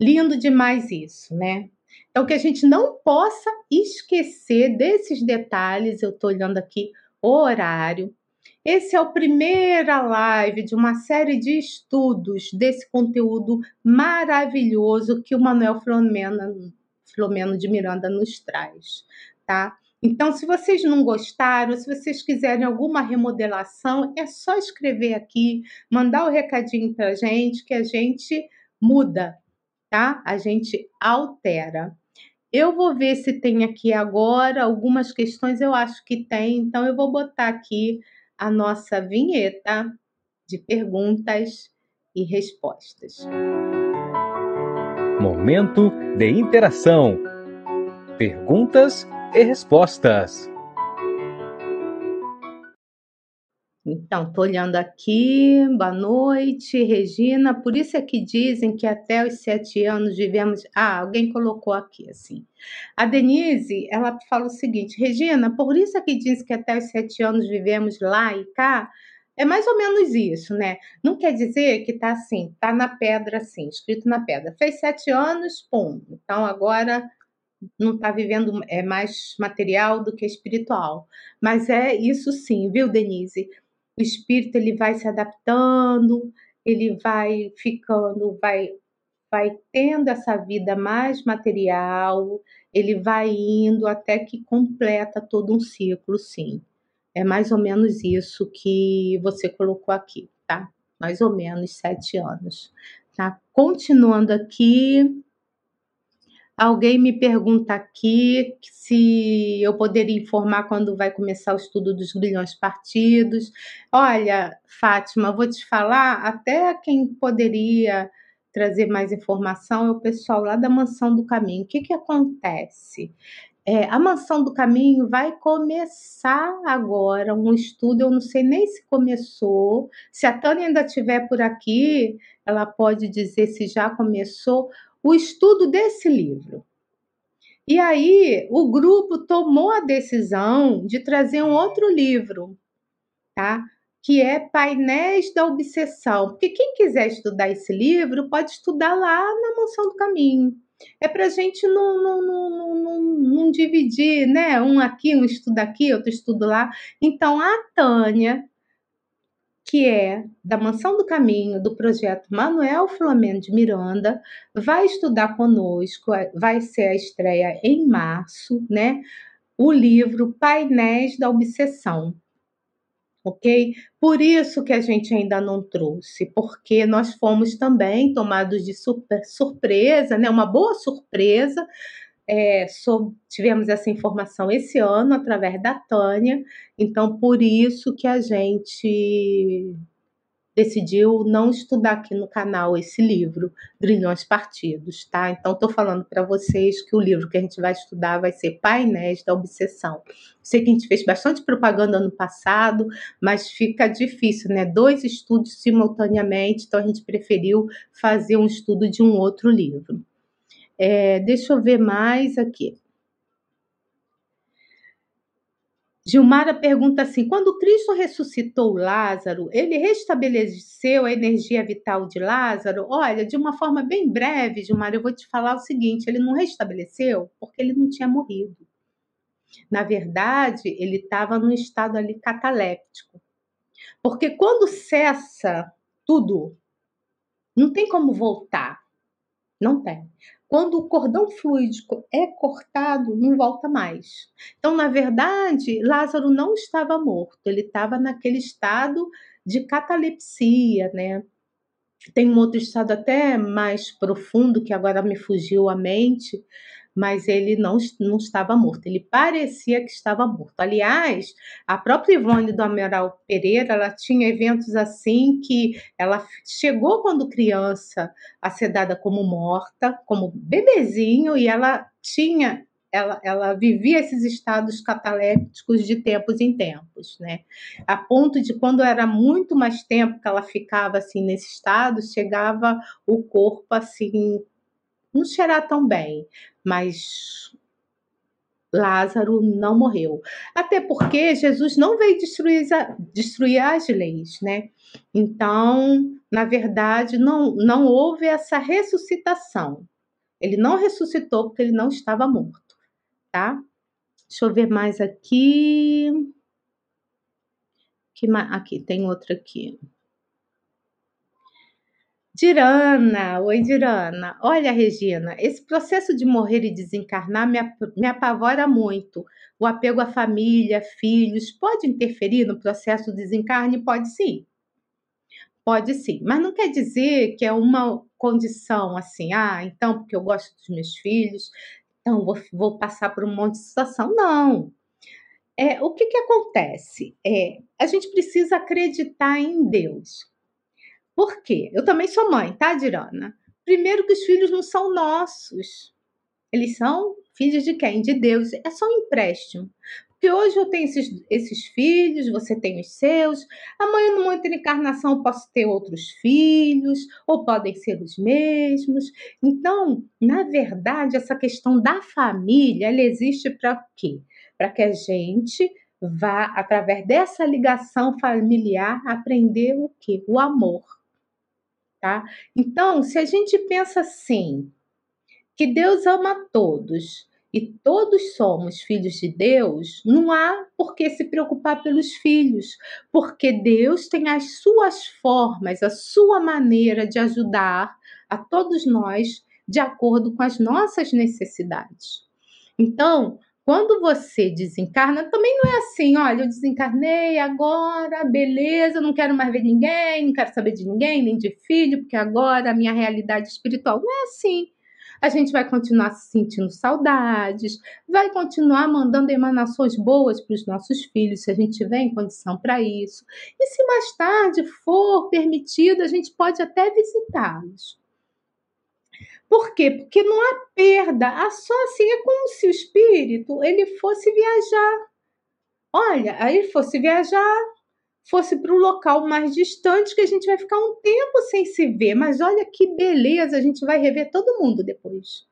Lindo demais isso, né? Então, que a gente não possa esquecer desses detalhes, eu estou olhando aqui o horário. Esse é o primeira live de uma série de estudos desse conteúdo maravilhoso que o Manuel Filomeno, Filomeno de Miranda nos traz, tá? Então, se vocês não gostaram, se vocês quiserem alguma remodelação, é só escrever aqui, mandar o um recadinho para a gente, que a gente muda, tá? A gente altera. Eu vou ver se tem aqui agora algumas questões, eu acho que tem, então eu vou botar aqui a nossa vinheta de perguntas e respostas. Momento de interação. Perguntas e respostas. Então, estou olhando aqui. Boa noite, Regina. Por isso é que dizem que até os sete anos vivemos. Ah, alguém colocou aqui assim. A Denise, ela fala o seguinte: Regina, por isso é que dizem que até os sete anos vivemos lá e cá. É mais ou menos isso, né? Não quer dizer que tá assim, tá na pedra assim, escrito na pedra. Fez sete anos, pum. Então agora não está vivendo é mais material do que espiritual. Mas é isso sim, viu, Denise? O espírito ele vai se adaptando, ele vai ficando, vai vai tendo essa vida mais material, ele vai indo até que completa todo um ciclo, sim. É mais ou menos isso que você colocou aqui, tá? Mais ou menos sete anos, tá? Continuando aqui, Alguém me pergunta aqui se eu poderia informar quando vai começar o estudo dos grilhões partidos. Olha, Fátima, vou te falar, até quem poderia trazer mais informação é o pessoal lá da Mansão do Caminho. O que, que acontece? É, a Mansão do Caminho vai começar agora um estudo, eu não sei nem se começou. Se a Tânia ainda estiver por aqui, ela pode dizer se já começou o estudo desse livro. E aí o grupo tomou a decisão de trazer um outro livro, tá? Que é Painéis da Obsessão. Porque quem quiser estudar esse livro pode estudar lá na Mansão do Caminho. É para a gente não, não, não, não, não dividir, né? Um aqui, um estudo aqui, outro estudo lá. Então, a Tânia que é da Mansão do Caminho, do projeto Manuel Flamengo de Miranda, vai estudar conosco, é, vai ser a estreia em março, né? O livro Painéis da Obsessão. Ok? Por isso que a gente ainda não trouxe, porque nós fomos também tomados de surpresa, né? Uma boa surpresa é, tivemos essa informação esse ano através da Tânia, então por isso que a gente decidiu não estudar aqui no canal esse livro, Grilhões Partidos, tá? Então estou falando para vocês que o livro que a gente vai estudar vai ser Painéis da Obsessão. Sei que a gente fez bastante propaganda ano passado, mas fica difícil, né? Dois estudos simultaneamente, então a gente preferiu fazer um estudo de um outro livro. É, deixa eu ver mais aqui. Gilmara pergunta assim: quando Cristo ressuscitou Lázaro, ele restabeleceu a energia vital de Lázaro? Olha, de uma forma bem breve, Gilmara, eu vou te falar o seguinte: ele não restabeleceu porque ele não tinha morrido. Na verdade, ele estava num estado ali cataléptico. Porque quando cessa tudo, não tem como voltar. Não tem. Quando o cordão fluídico é cortado, não volta mais. Então, na verdade, Lázaro não estava morto, ele estava naquele estado de catalepsia, né? Tem um outro estado até mais profundo que agora me fugiu a mente, mas ele não, não estava morto, ele parecia que estava morto. Aliás, a própria Ivone do Amaral Pereira, ela tinha eventos assim que ela chegou quando criança a ser dada como morta, como bebezinho, e ela tinha ela, ela, vivia esses estados catalépticos de tempos em tempos, né? A ponto de quando era muito mais tempo que ela ficava assim nesse estado, chegava o corpo assim não cheirar tão bem, mas Lázaro não morreu. Até porque Jesus não veio destruir, destruir as leis, né? Então, na verdade, não, não houve essa ressuscitação. Ele não ressuscitou porque ele não estava morto, tá? Deixa eu ver mais aqui. Aqui, tem outra aqui. Dirana, oi Dirana. Olha, Regina, esse processo de morrer e desencarnar me, me apavora muito. O apego à família, filhos, pode interferir no processo de desencarne? Pode sim. Pode sim, mas não quer dizer que é uma condição assim, ah, então porque eu gosto dos meus filhos, então vou, vou passar por um monte de situação. Não. É, o que, que acontece? É, a gente precisa acreditar em Deus. Por quê? Eu também sou mãe, tá, Dirana? Primeiro que os filhos não são nossos. Eles são filhos de quem? De Deus. É só um empréstimo. Porque hoje eu tenho esses, esses filhos, você tem os seus. Amanhã, numa outra encarnação, eu posso ter outros filhos, ou podem ser os mesmos. Então, na verdade, essa questão da família, ela existe para quê? Para que a gente vá, através dessa ligação familiar, aprender o quê? O amor tá? Então, se a gente pensa assim, que Deus ama todos e todos somos filhos de Deus, não há por que se preocupar pelos filhos, porque Deus tem as suas formas, a sua maneira de ajudar a todos nós de acordo com as nossas necessidades. Então, quando você desencarna, também não é assim, olha, eu desencarnei agora, beleza, não quero mais ver ninguém, não quero saber de ninguém, nem de filho, porque agora a minha realidade espiritual não é assim. A gente vai continuar se sentindo saudades, vai continuar mandando emanações boas para os nossos filhos, se a gente tiver em condição para isso. E se mais tarde for permitido, a gente pode até visitá-los. Por quê? Porque não há perda, há só assim, é como se o espírito ele fosse viajar. Olha, aí fosse viajar, fosse para um local mais distante que a gente vai ficar um tempo sem se ver, mas olha que beleza, a gente vai rever todo mundo depois.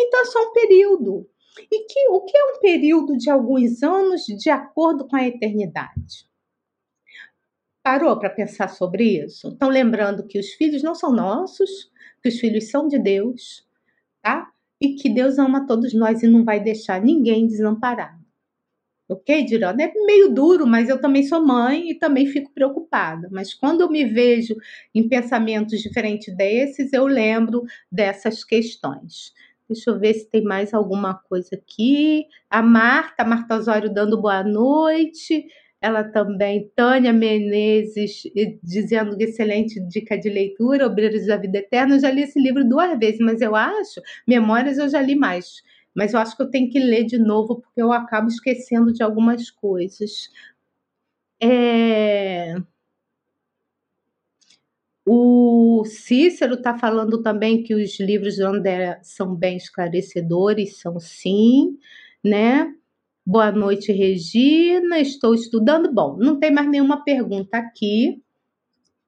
Então é só um período. E que, o que é um período de alguns anos de acordo com a eternidade? Parou para pensar sobre isso? Então, lembrando que os filhos não são nossos, que os filhos são de Deus, tá? E que Deus ama todos nós e não vai deixar ninguém desamparado. Ok, Dirana? É meio duro, mas eu também sou mãe e também fico preocupada. Mas quando eu me vejo em pensamentos diferentes desses, eu lembro dessas questões. Deixa eu ver se tem mais alguma coisa aqui. A Marta, Marta Osório dando boa noite ela também, Tânia Menezes, dizendo que excelente dica de leitura, Obreiros da Vida Eterna. Eu já li esse livro duas vezes, mas eu acho, Memórias eu já li mais. Mas eu acho que eu tenho que ler de novo, porque eu acabo esquecendo de algumas coisas. É... O Cícero está falando também que os livros de André são bem esclarecedores, são sim, né? Boa noite, Regina. Estou estudando. Bom, não tem mais nenhuma pergunta aqui,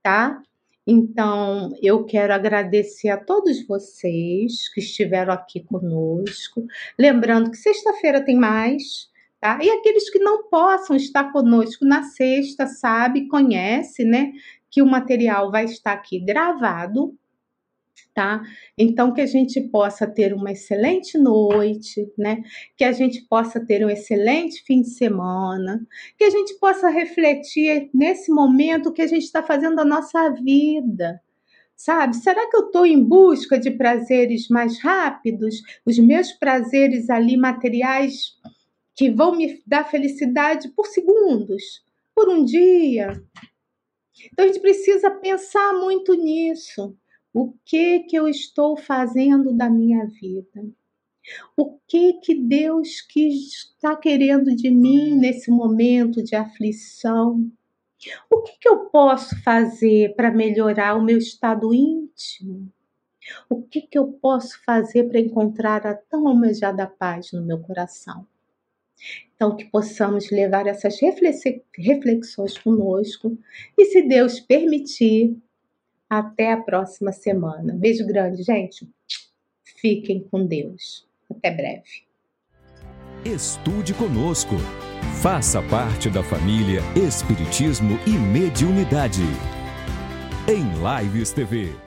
tá? Então, eu quero agradecer a todos vocês que estiveram aqui conosco. Lembrando que sexta-feira tem mais, tá? E aqueles que não possam estar conosco na sexta, sabe, conhece, né? Que o material vai estar aqui gravado tá? Então que a gente possa ter uma excelente noite, né? Que a gente possa ter um excelente fim de semana, que a gente possa refletir nesse momento que a gente está fazendo a nossa vida. Sabe? Será que eu estou em busca de prazeres mais rápidos? Os meus prazeres ali materiais que vão me dar felicidade por segundos, por um dia. Então a gente precisa pensar muito nisso. O que que eu estou fazendo da minha vida? O que que Deus está querendo de mim nesse momento de aflição? O que, que eu posso fazer para melhorar o meu estado íntimo? O que, que eu posso fazer para encontrar a tão almejada paz no meu coração? Então, que possamos levar essas reflexões conosco e, se Deus permitir, até a próxima semana. Beijo grande, gente. Fiquem com Deus. Até breve. Estude conosco. Faça parte da família Espiritismo e Mediunidade. Em Lives TV.